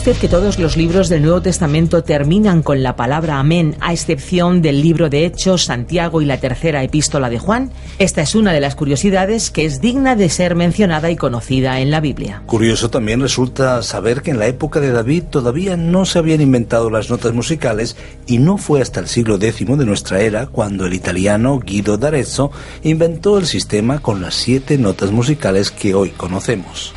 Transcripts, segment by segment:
Usted que todos los libros del Nuevo Testamento terminan con la palabra amén, a excepción del libro de Hechos, Santiago y la tercera epístola de Juan? Esta es una de las curiosidades que es digna de ser mencionada y conocida en la Biblia. Curioso también resulta saber que en la época de David todavía no se habían inventado las notas musicales y no fue hasta el siglo X de nuestra era cuando el italiano Guido d'Arezzo inventó el sistema con las siete notas musicales que hoy conocemos.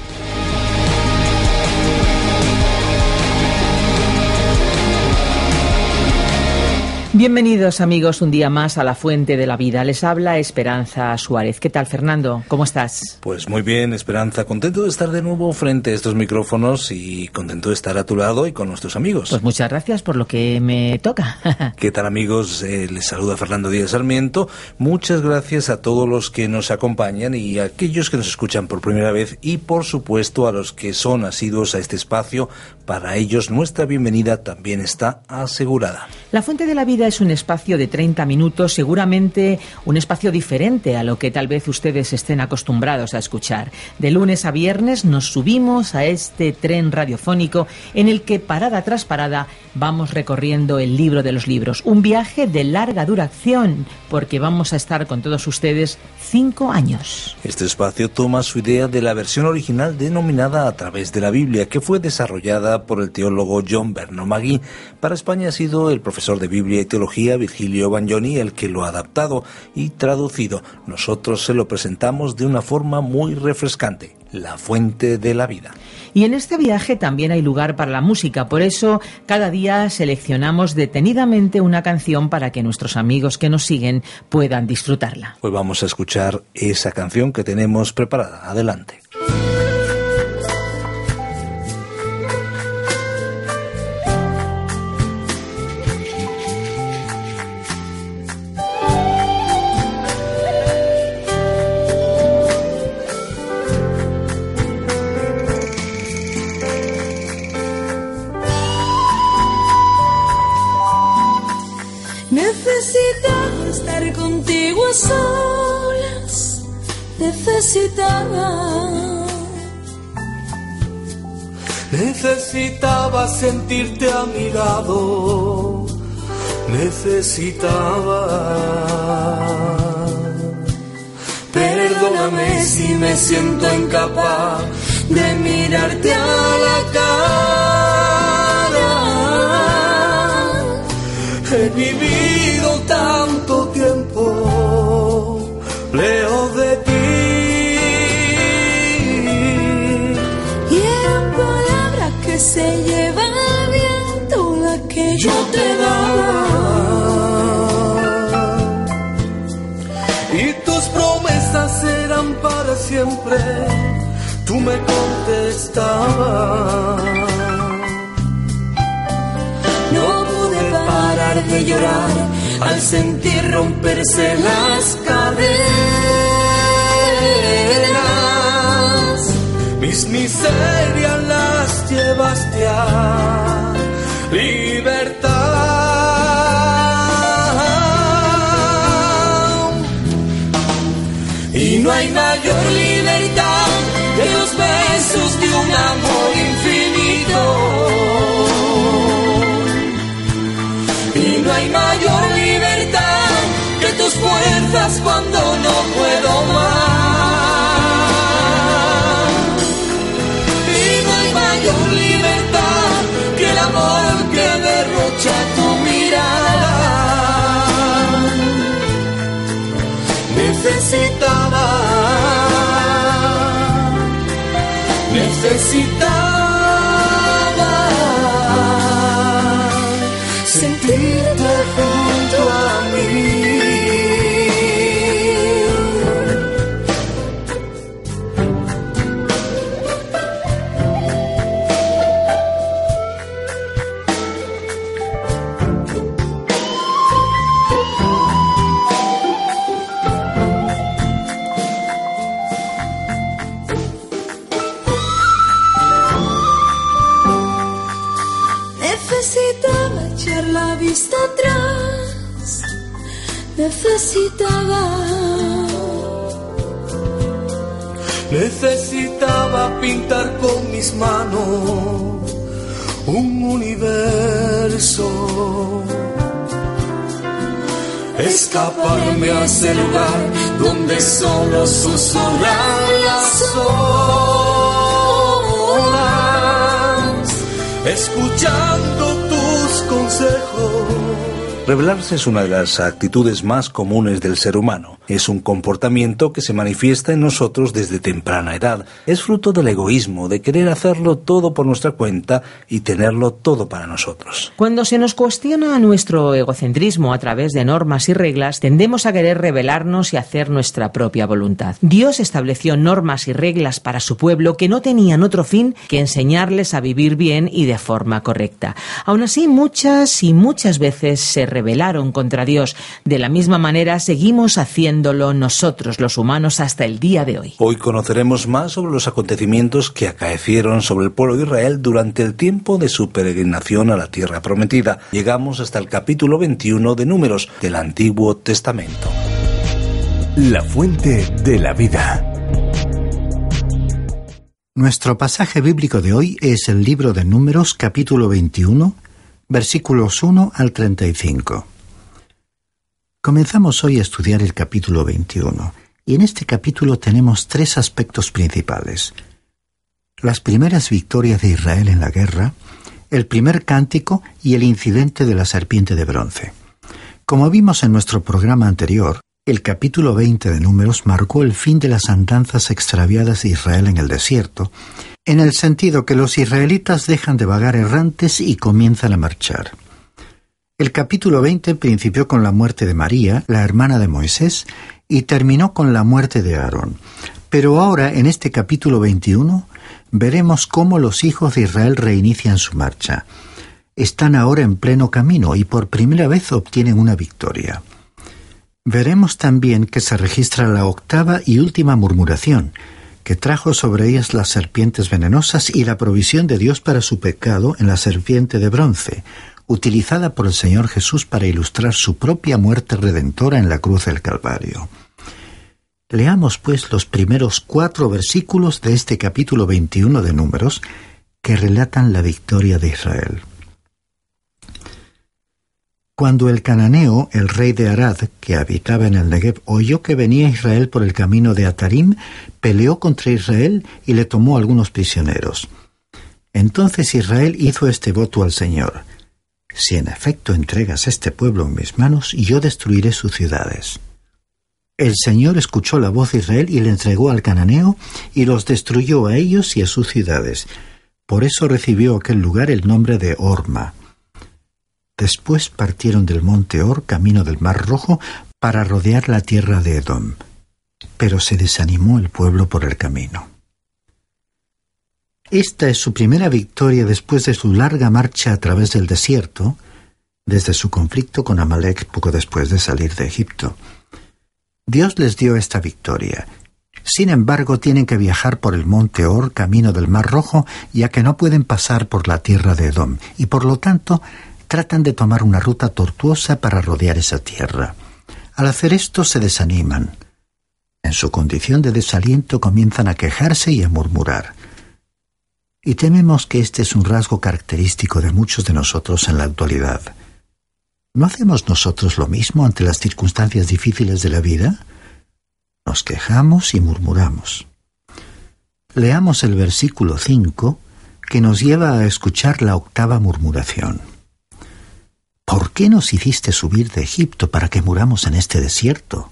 Bienvenidos amigos un día más a la Fuente de la Vida. Les habla Esperanza Suárez. ¿Qué tal Fernando? ¿Cómo estás? Pues muy bien, Esperanza. Contento de estar de nuevo frente a estos micrófonos y contento de estar a tu lado y con nuestros amigos. Pues muchas gracias por lo que me toca. ¿Qué tal amigos? Eh, les saluda Fernando Díaz Sarmiento. Muchas gracias a todos los que nos acompañan y a aquellos que nos escuchan por primera vez y por supuesto a los que son asiduos a este espacio. Para ellos nuestra bienvenida también está asegurada. La Fuente de la Vida es un espacio de 30 minutos, seguramente un espacio diferente a lo que tal vez ustedes estén acostumbrados a escuchar. De lunes a viernes nos subimos a este tren radiofónico en el que parada tras parada vamos recorriendo el libro de los libros. Un viaje de larga duración porque vamos a estar con todos ustedes cinco años. Este espacio toma su idea de la versión original denominada A través de la Biblia, que fue desarrollada por el teólogo John Berno Magui. Para España ha sido el profesor de Biblia y Teología Virgilio Bagnoni el que lo ha adaptado y traducido. Nosotros se lo presentamos de una forma muy refrescante, la fuente de la vida. Y en este viaje también hay lugar para la música, por eso cada día seleccionamos detenidamente una canción para que nuestros amigos que nos siguen puedan disfrutarla. Pues vamos a escuchar esa canción que tenemos preparada. Adelante. Necesitaba. Necesitaba sentirte a mi lado, necesitaba. Perdóname si me siento incapaz de mirarte a la cara. He siempre, tú me contestabas. No pude parar de llorar al sentir romperse las cadenas. Mis miserias llevaste a libertad. No hay mayor libertad de un amor infinito. Y no hay mayor libertad que tus fuerzas cuando no puedo más. Necesitaba pintar con mis manos un universo. Escaparme a ese lugar donde solo susurran las olas, escuchando tus consejos Revelarse es una de las actitudes más comunes del ser humano. Es un comportamiento que se manifiesta en nosotros desde temprana edad. Es fruto del egoísmo, de querer hacerlo todo por nuestra cuenta y tenerlo todo para nosotros. Cuando se nos cuestiona nuestro egocentrismo a través de normas y reglas, tendemos a querer revelarnos y hacer nuestra propia voluntad. Dios estableció normas y reglas para su pueblo que no tenían otro fin que enseñarles a vivir bien y de forma correcta. Aún así, muchas y muchas veces se rebelaron contra Dios. De la misma manera seguimos haciéndolo nosotros los humanos hasta el día de hoy. Hoy conoceremos más sobre los acontecimientos que acaecieron sobre el pueblo de Israel durante el tiempo de su peregrinación a la tierra prometida. Llegamos hasta el capítulo 21 de Números del Antiguo Testamento. La fuente de la vida. Nuestro pasaje bíblico de hoy es el libro de Números capítulo 21 versículos 1 al 35. Comenzamos hoy a estudiar el capítulo 21, y en este capítulo tenemos tres aspectos principales. Las primeras victorias de Israel en la guerra, el primer cántico y el incidente de la serpiente de bronce. Como vimos en nuestro programa anterior, el capítulo 20 de Números marcó el fin de las andanzas extraviadas de Israel en el desierto en el sentido que los israelitas dejan de vagar errantes y comienzan a marchar. El capítulo 20 principió con la muerte de María, la hermana de Moisés, y terminó con la muerte de Aarón. Pero ahora, en este capítulo 21, veremos cómo los hijos de Israel reinician su marcha. Están ahora en pleno camino y por primera vez obtienen una victoria. Veremos también que se registra la octava y última murmuración, que trajo sobre ellas las serpientes venenosas y la provisión de Dios para su pecado en la serpiente de bronce, utilizada por el Señor Jesús para ilustrar su propia muerte redentora en la cruz del Calvario. Leamos pues los primeros cuatro versículos de este capítulo 21 de Números que relatan la victoria de Israel. Cuando el cananeo, el rey de Arad, que habitaba en el Negev, oyó que venía Israel por el camino de Atarim, peleó contra Israel y le tomó algunos prisioneros. Entonces Israel hizo este voto al Señor. Si en efecto entregas este pueblo en mis manos, yo destruiré sus ciudades. El Señor escuchó la voz de Israel y le entregó al cananeo y los destruyó a ellos y a sus ciudades. Por eso recibió aquel lugar el nombre de Orma. Después partieron del monte Or camino del Mar Rojo para rodear la tierra de Edom. Pero se desanimó el pueblo por el camino. Esta es su primera victoria después de su larga marcha a través del desierto, desde su conflicto con Amalek poco después de salir de Egipto. Dios les dio esta victoria. Sin embargo, tienen que viajar por el monte Or, camino del Mar Rojo, ya que no pueden pasar por la tierra de Edom, y por lo tanto tratan de tomar una ruta tortuosa para rodear esa tierra. Al hacer esto se desaniman. En su condición de desaliento comienzan a quejarse y a murmurar. Y tememos que este es un rasgo característico de muchos de nosotros en la actualidad. ¿No hacemos nosotros lo mismo ante las circunstancias difíciles de la vida? Nos quejamos y murmuramos. Leamos el versículo 5 que nos lleva a escuchar la octava murmuración. ¿Por qué nos hiciste subir de Egipto para que muramos en este desierto?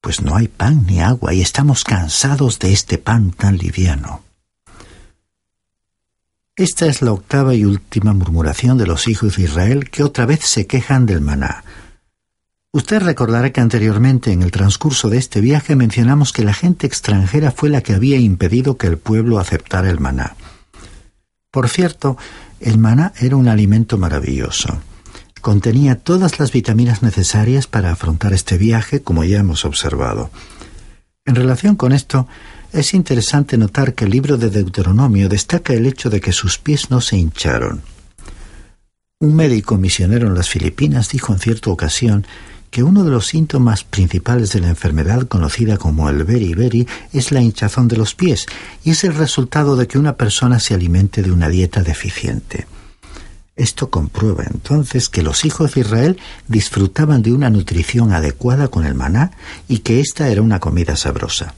Pues no hay pan ni agua y estamos cansados de este pan tan liviano. Esta es la octava y última murmuración de los hijos de Israel que otra vez se quejan del maná. Usted recordará que anteriormente en el transcurso de este viaje mencionamos que la gente extranjera fue la que había impedido que el pueblo aceptara el maná. Por cierto, el maná era un alimento maravilloso. Contenía todas las vitaminas necesarias para afrontar este viaje, como ya hemos observado. En relación con esto, es interesante notar que el libro de Deuteronomio destaca el hecho de que sus pies no se hincharon. Un médico misionero en las Filipinas dijo en cierta ocasión que uno de los síntomas principales de la enfermedad conocida como el beriberi es la hinchazón de los pies y es el resultado de que una persona se alimente de una dieta deficiente. Esto comprueba entonces que los hijos de Israel disfrutaban de una nutrición adecuada con el maná y que ésta era una comida sabrosa.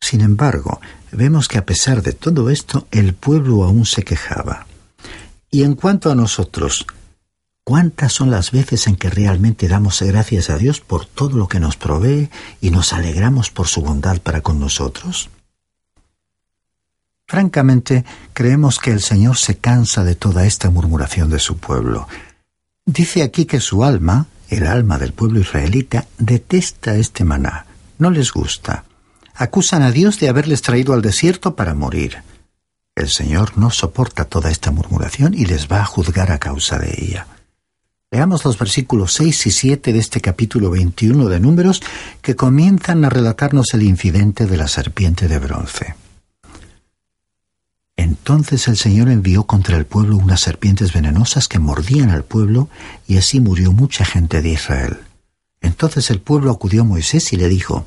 Sin embargo, vemos que a pesar de todo esto, el pueblo aún se quejaba. Y en cuanto a nosotros, ¿cuántas son las veces en que realmente damos gracias a Dios por todo lo que nos provee y nos alegramos por su bondad para con nosotros? Francamente, creemos que el Señor se cansa de toda esta murmuración de su pueblo. Dice aquí que su alma, el alma del pueblo israelita, detesta este maná, no les gusta. Acusan a Dios de haberles traído al desierto para morir. El Señor no soporta toda esta murmuración y les va a juzgar a causa de ella. Leamos los versículos 6 y 7 de este capítulo 21 de Números que comienzan a relatarnos el incidente de la serpiente de bronce. Entonces el Señor envió contra el pueblo unas serpientes venenosas que mordían al pueblo, y así murió mucha gente de Israel. Entonces el pueblo acudió a Moisés y le dijo,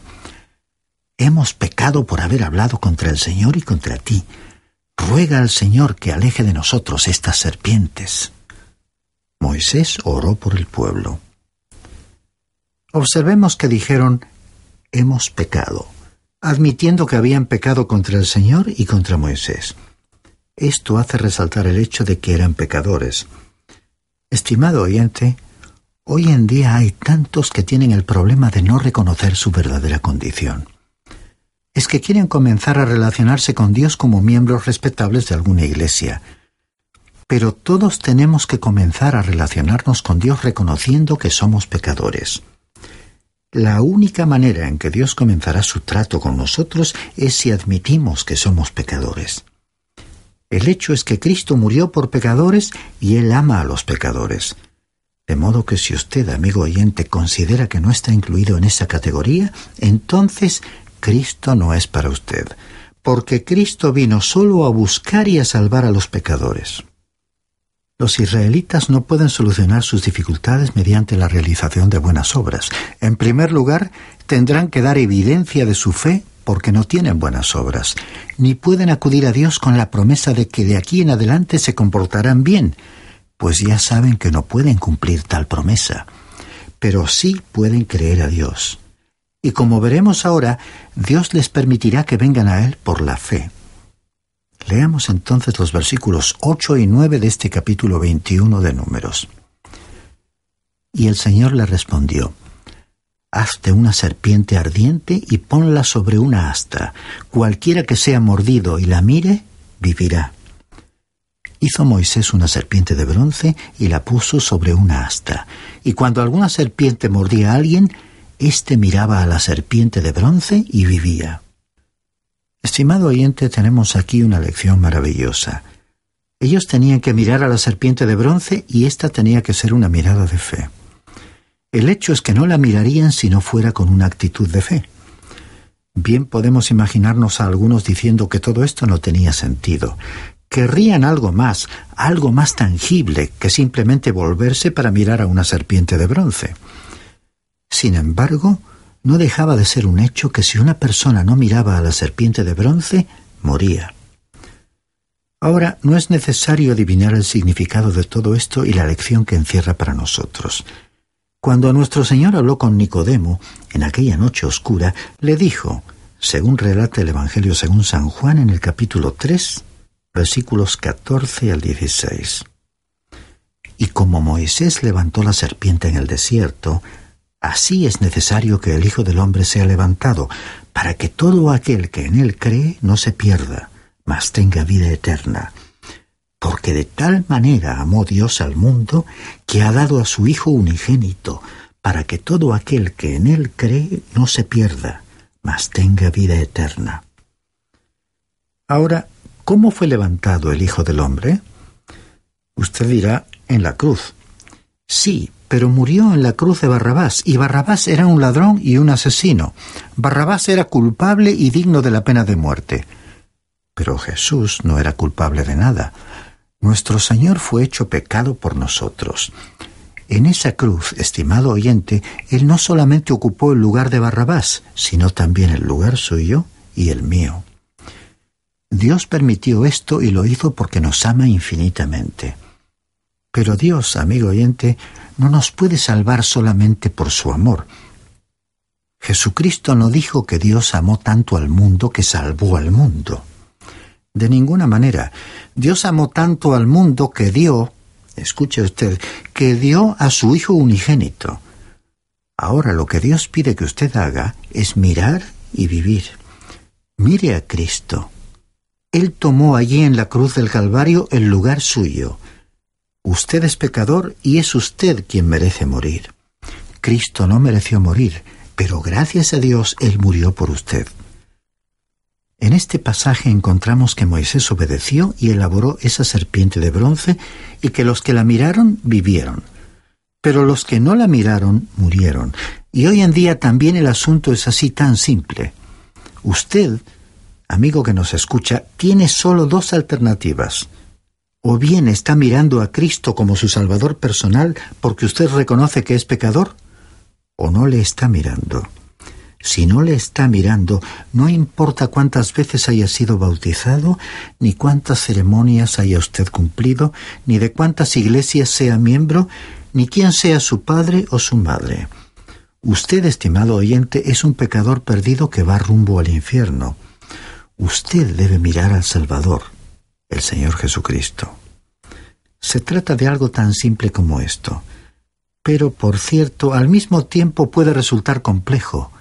Hemos pecado por haber hablado contra el Señor y contra ti. Ruega al Señor que aleje de nosotros estas serpientes. Moisés oró por el pueblo. Observemos que dijeron, Hemos pecado, admitiendo que habían pecado contra el Señor y contra Moisés. Esto hace resaltar el hecho de que eran pecadores. Estimado oyente, hoy en día hay tantos que tienen el problema de no reconocer su verdadera condición. Es que quieren comenzar a relacionarse con Dios como miembros respetables de alguna iglesia. Pero todos tenemos que comenzar a relacionarnos con Dios reconociendo que somos pecadores. La única manera en que Dios comenzará su trato con nosotros es si admitimos que somos pecadores. El hecho es que Cristo murió por pecadores y Él ama a los pecadores. De modo que si usted, amigo oyente, considera que no está incluido en esa categoría, entonces Cristo no es para usted, porque Cristo vino solo a buscar y a salvar a los pecadores. Los israelitas no pueden solucionar sus dificultades mediante la realización de buenas obras. En primer lugar, tendrán que dar evidencia de su fe porque no tienen buenas obras, ni pueden acudir a Dios con la promesa de que de aquí en adelante se comportarán bien, pues ya saben que no pueden cumplir tal promesa, pero sí pueden creer a Dios. Y como veremos ahora, Dios les permitirá que vengan a Él por la fe. Leamos entonces los versículos 8 y 9 de este capítulo 21 de Números. Y el Señor le respondió, Hazte una serpiente ardiente y ponla sobre una asta. Cualquiera que sea mordido y la mire, vivirá. Hizo Moisés una serpiente de bronce y la puso sobre una asta. Y cuando alguna serpiente mordía a alguien, éste miraba a la serpiente de bronce y vivía. Estimado oyente, tenemos aquí una lección maravillosa. Ellos tenían que mirar a la serpiente de bronce y ésta tenía que ser una mirada de fe. El hecho es que no la mirarían si no fuera con una actitud de fe. Bien podemos imaginarnos a algunos diciendo que todo esto no tenía sentido. Querrían algo más, algo más tangible que simplemente volverse para mirar a una serpiente de bronce. Sin embargo, no dejaba de ser un hecho que si una persona no miraba a la serpiente de bronce, moría. Ahora, no es necesario adivinar el significado de todo esto y la lección que encierra para nosotros. Cuando nuestro Señor habló con Nicodemo en aquella noche oscura, le dijo, según relata el Evangelio según San Juan en el capítulo 3, versículos 14 al 16. Y como Moisés levantó la serpiente en el desierto, así es necesario que el Hijo del Hombre sea levantado, para que todo aquel que en él cree no se pierda, mas tenga vida eterna porque de tal manera amó Dios al mundo que ha dado a su Hijo unigénito, para que todo aquel que en Él cree no se pierda, mas tenga vida eterna. Ahora, ¿cómo fue levantado el Hijo del Hombre? Usted dirá, en la cruz. Sí, pero murió en la cruz de Barrabás, y Barrabás era un ladrón y un asesino. Barrabás era culpable y digno de la pena de muerte. Pero Jesús no era culpable de nada. Nuestro Señor fue hecho pecado por nosotros. En esa cruz, estimado oyente, Él no solamente ocupó el lugar de Barrabás, sino también el lugar suyo y el mío. Dios permitió esto y lo hizo porque nos ama infinitamente. Pero Dios, amigo oyente, no nos puede salvar solamente por su amor. Jesucristo no dijo que Dios amó tanto al mundo que salvó al mundo. De ninguna manera. Dios amó tanto al mundo que dio, escuche usted, que dio a su Hijo unigénito. Ahora lo que Dios pide que usted haga es mirar y vivir. Mire a Cristo. Él tomó allí en la cruz del Calvario el lugar suyo. Usted es pecador y es usted quien merece morir. Cristo no mereció morir, pero gracias a Dios Él murió por usted. En este pasaje encontramos que Moisés obedeció y elaboró esa serpiente de bronce y que los que la miraron vivieron. Pero los que no la miraron murieron. Y hoy en día también el asunto es así tan simple. Usted amigo que nos escucha, tiene solo dos alternativas. O bien está mirando a Cristo como su Salvador personal porque usted reconoce que es pecador, o no le está mirando. Si no le está mirando, no importa cuántas veces haya sido bautizado, ni cuántas ceremonias haya usted cumplido, ni de cuántas iglesias sea miembro, ni quién sea su padre o su madre. Usted, estimado oyente, es un pecador perdido que va rumbo al infierno. Usted debe mirar al Salvador, el Señor Jesucristo. Se trata de algo tan simple como esto, pero por cierto, al mismo tiempo puede resultar complejo,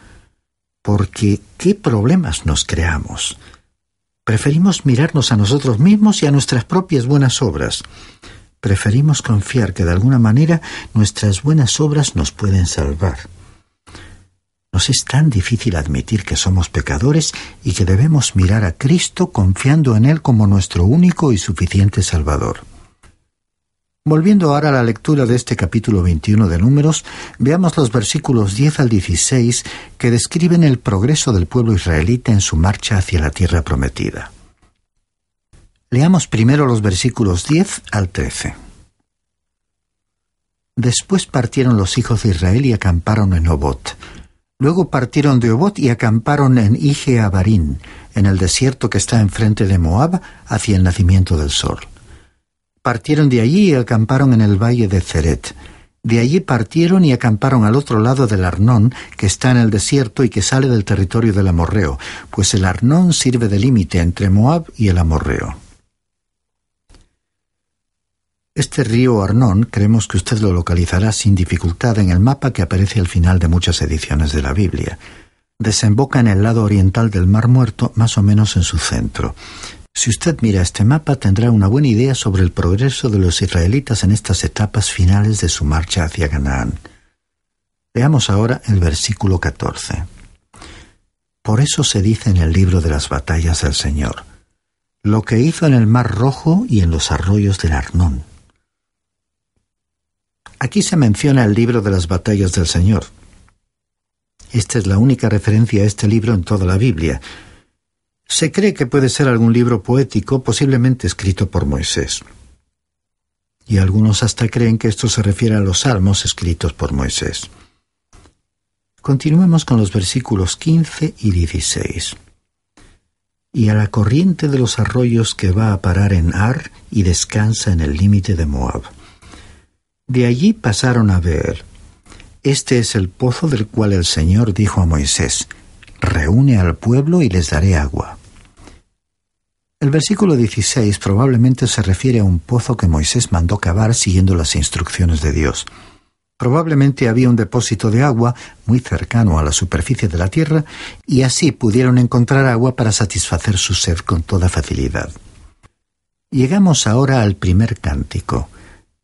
porque ¿qué problemas nos creamos? Preferimos mirarnos a nosotros mismos y a nuestras propias buenas obras. Preferimos confiar que de alguna manera nuestras buenas obras nos pueden salvar. Nos es tan difícil admitir que somos pecadores y que debemos mirar a Cristo confiando en Él como nuestro único y suficiente Salvador. Volviendo ahora a la lectura de este capítulo 21 de Números, veamos los versículos 10 al 16 que describen el progreso del pueblo israelita en su marcha hacia la tierra prometida. Leamos primero los versículos 10 al 13. Después partieron los hijos de Israel y acamparon en Obot, Luego partieron de Obot y acamparon en Ije Abarín, en el desierto que está enfrente de Moab, hacia el nacimiento del sol. Partieron de allí y acamparon en el valle de Ceret. De allí partieron y acamparon al otro lado del Arnón, que está en el desierto y que sale del territorio del Amorreo, pues el Arnón sirve de límite entre Moab y el Amorreo. Este río Arnón creemos que usted lo localizará sin dificultad en el mapa que aparece al final de muchas ediciones de la Biblia. Desemboca en el lado oriental del Mar Muerto, más o menos en su centro. Si usted mira este mapa tendrá una buena idea sobre el progreso de los israelitas en estas etapas finales de su marcha hacia Canaán. Veamos ahora el versículo 14. Por eso se dice en el libro de las batallas del Señor, lo que hizo en el Mar Rojo y en los arroyos del Arnón Aquí se menciona el libro de las batallas del Señor. Esta es la única referencia a este libro en toda la Biblia. Se cree que puede ser algún libro poético, posiblemente escrito por Moisés. Y algunos hasta creen que esto se refiere a los salmos escritos por Moisés. Continuemos con los versículos 15 y 16. Y a la corriente de los arroyos que va a parar en Ar y descansa en el límite de Moab de allí pasaron a ver. Este es el pozo del cual el Señor dijo a Moisés, reúne al pueblo y les daré agua. El versículo 16 probablemente se refiere a un pozo que Moisés mandó cavar siguiendo las instrucciones de Dios. Probablemente había un depósito de agua muy cercano a la superficie de la tierra y así pudieron encontrar agua para satisfacer su sed con toda facilidad. Llegamos ahora al primer cántico,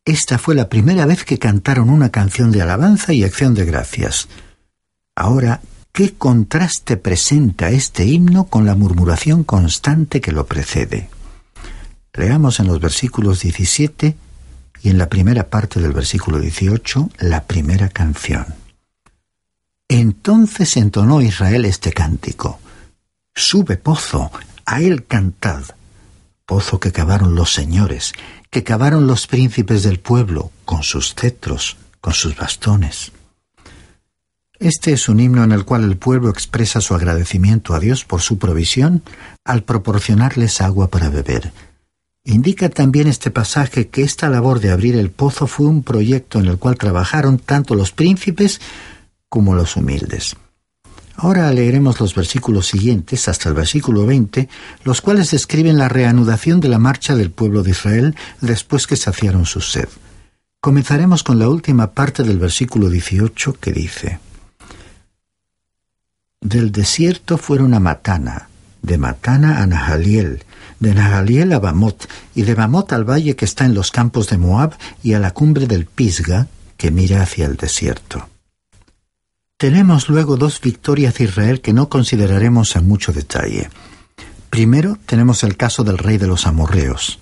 esta fue la primera vez que cantaron una canción de alabanza y acción de gracias. Ahora, ¿qué contraste presenta este himno con la murmuración constante que lo precede? Leamos en los versículos 17 y en la primera parte del versículo 18 la primera canción. Entonces entonó Israel este cántico. Sube pozo, a él cantad. Pozo que cavaron los señores, que cavaron los príncipes del pueblo con sus cetros, con sus bastones. Este es un himno en el cual el pueblo expresa su agradecimiento a Dios por su provisión al proporcionarles agua para beber. Indica también este pasaje que esta labor de abrir el pozo fue un proyecto en el cual trabajaron tanto los príncipes como los humildes. Ahora leeremos los versículos siguientes hasta el versículo 20, los cuales describen la reanudación de la marcha del pueblo de Israel después que saciaron su sed. Comenzaremos con la última parte del versículo 18 que dice, Del desierto fueron a Matana, de Matana a Nahaliel, de Nahaliel a Bamot, y de Bamot al valle que está en los campos de Moab y a la cumbre del Pisga, que mira hacia el desierto. Tenemos luego dos victorias de Israel que no consideraremos en mucho detalle. Primero tenemos el caso del rey de los amorreos.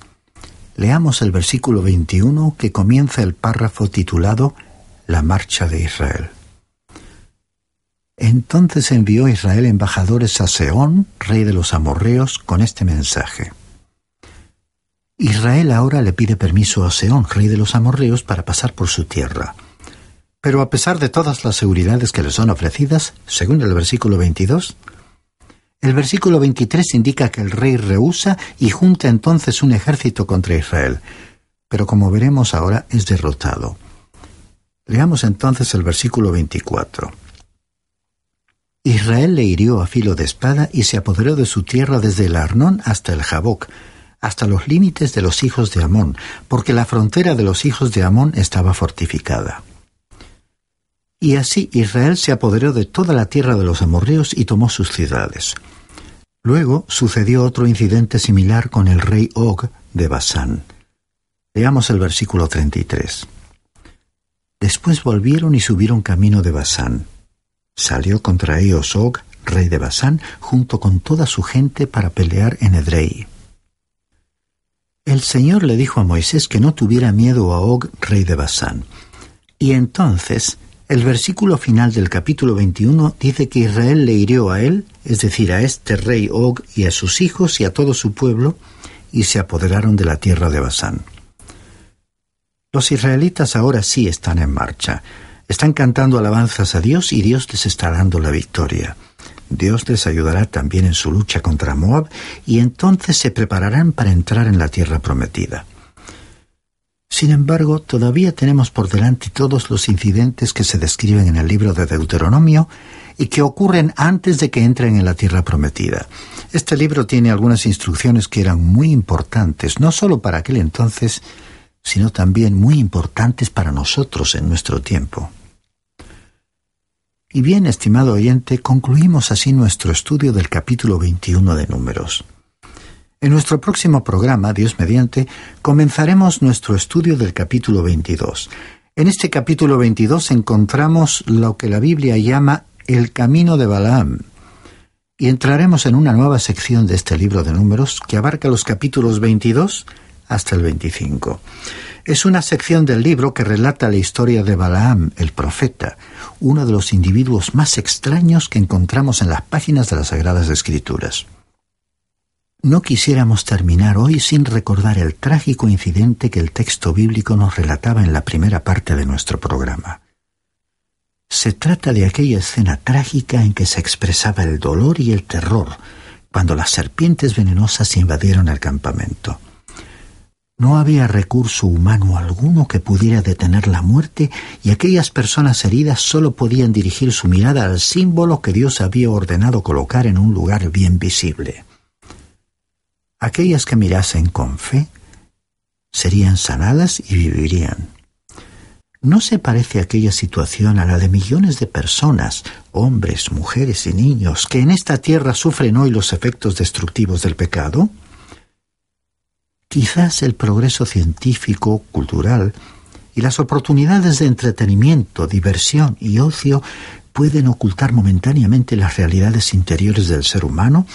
Leamos el versículo 21 que comienza el párrafo titulado La marcha de Israel. Entonces envió Israel embajadores a Seón, rey de los amorreos, con este mensaje. Israel ahora le pide permiso a Seón, rey de los amorreos, para pasar por su tierra. Pero a pesar de todas las seguridades que le son ofrecidas, según el versículo 22, el versículo 23 indica que el rey rehúsa y junta entonces un ejército contra Israel, pero como veremos ahora es derrotado. Leamos entonces el versículo 24. Israel le hirió a filo de espada y se apoderó de su tierra desde el Arnón hasta el Jaboc, hasta los límites de los hijos de Amón, porque la frontera de los hijos de Amón estaba fortificada. Y así Israel se apoderó de toda la tierra de los amorreos y tomó sus ciudades. Luego sucedió otro incidente similar con el rey Og de Basán. Veamos el versículo 33. Después volvieron y subieron camino de Basán. Salió contra ellos Og, rey de Basán, junto con toda su gente para pelear en Edrei. El Señor le dijo a Moisés que no tuviera miedo a Og, rey de Basán. Y entonces el versículo final del capítulo 21 dice que Israel le hirió a él, es decir, a este rey Og y a sus hijos y a todo su pueblo, y se apoderaron de la tierra de Basán. Los israelitas ahora sí están en marcha. Están cantando alabanzas a Dios y Dios les está dando la victoria. Dios les ayudará también en su lucha contra Moab y entonces se prepararán para entrar en la tierra prometida. Sin embargo, todavía tenemos por delante todos los incidentes que se describen en el libro de Deuteronomio y que ocurren antes de que entren en la tierra prometida. Este libro tiene algunas instrucciones que eran muy importantes, no solo para aquel entonces, sino también muy importantes para nosotros en nuestro tiempo. Y bien, estimado oyente, concluimos así nuestro estudio del capítulo 21 de Números. En nuestro próximo programa, Dios mediante, comenzaremos nuestro estudio del capítulo 22. En este capítulo 22 encontramos lo que la Biblia llama el camino de Balaam. Y entraremos en una nueva sección de este libro de números que abarca los capítulos 22 hasta el 25. Es una sección del libro que relata la historia de Balaam, el profeta, uno de los individuos más extraños que encontramos en las páginas de las Sagradas Escrituras. No quisiéramos terminar hoy sin recordar el trágico incidente que el texto bíblico nos relataba en la primera parte de nuestro programa. Se trata de aquella escena trágica en que se expresaba el dolor y el terror cuando las serpientes venenosas invadieron el campamento. No había recurso humano alguno que pudiera detener la muerte y aquellas personas heridas solo podían dirigir su mirada al símbolo que Dios había ordenado colocar en un lugar bien visible. Aquellas que mirasen con fe serían sanadas y vivirían. ¿No se parece aquella situación a la de millones de personas, hombres, mujeres y niños, que en esta tierra sufren hoy los efectos destructivos del pecado? Quizás el progreso científico, cultural y las oportunidades de entretenimiento, diversión y ocio pueden ocultar momentáneamente las realidades interiores del ser humano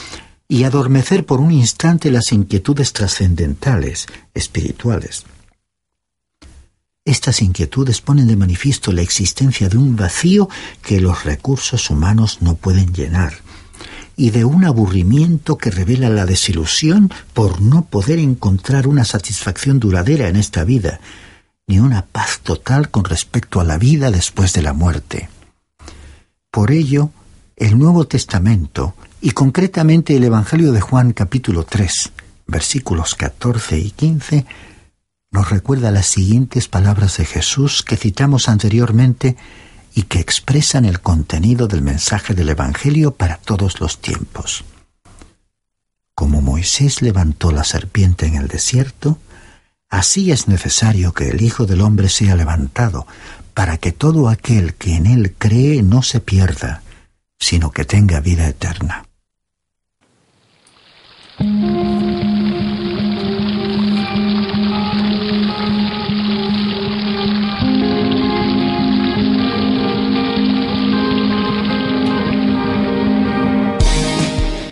y adormecer por un instante las inquietudes trascendentales, espirituales. Estas inquietudes ponen de manifiesto la existencia de un vacío que los recursos humanos no pueden llenar y de un aburrimiento que revela la desilusión por no poder encontrar una satisfacción duradera en esta vida ni una paz total con respecto a la vida después de la muerte. Por ello, el Nuevo Testamento, y concretamente el Evangelio de Juan capítulo 3, versículos 14 y 15, nos recuerda las siguientes palabras de Jesús que citamos anteriormente y que expresan el contenido del mensaje del Evangelio para todos los tiempos. Como Moisés levantó la serpiente en el desierto, así es necesario que el Hijo del Hombre sea levantado, para que todo aquel que en él cree no se pierda, sino que tenga vida eterna.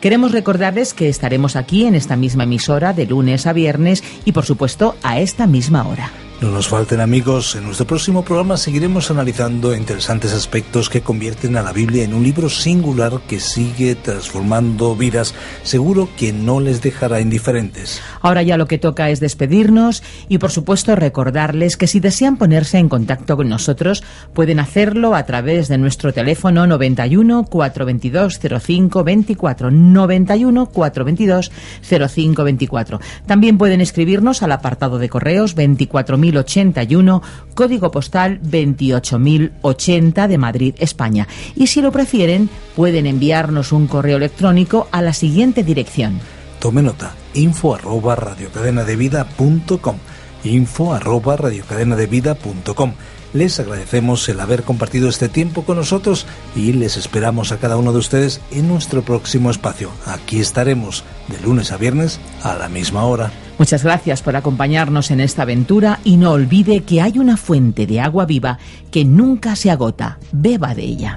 Queremos recordarles que estaremos aquí en esta misma emisora de lunes a viernes y por supuesto a esta misma hora. No nos falten amigos, en nuestro próximo programa seguiremos analizando interesantes aspectos que convierten a la Biblia en un libro singular que sigue transformando vidas, seguro que no les dejará indiferentes. Ahora ya lo que toca es despedirnos y por supuesto recordarles que si desean ponerse en contacto con nosotros pueden hacerlo a través de nuestro teléfono 91 422 05 24 91 422 05 24. También pueden escribirnos al apartado de correos 24000 81, código postal 28080 de Madrid, España. Y si lo prefieren, pueden enviarnos un correo electrónico a la siguiente dirección. Tome nota, info arroba radiocadenadevida.com info arroba radiocadenadevida.com les agradecemos el haber compartido este tiempo con nosotros y les esperamos a cada uno de ustedes en nuestro próximo espacio. Aquí estaremos de lunes a viernes a la misma hora. Muchas gracias por acompañarnos en esta aventura y no olvide que hay una fuente de agua viva que nunca se agota. Beba de ella.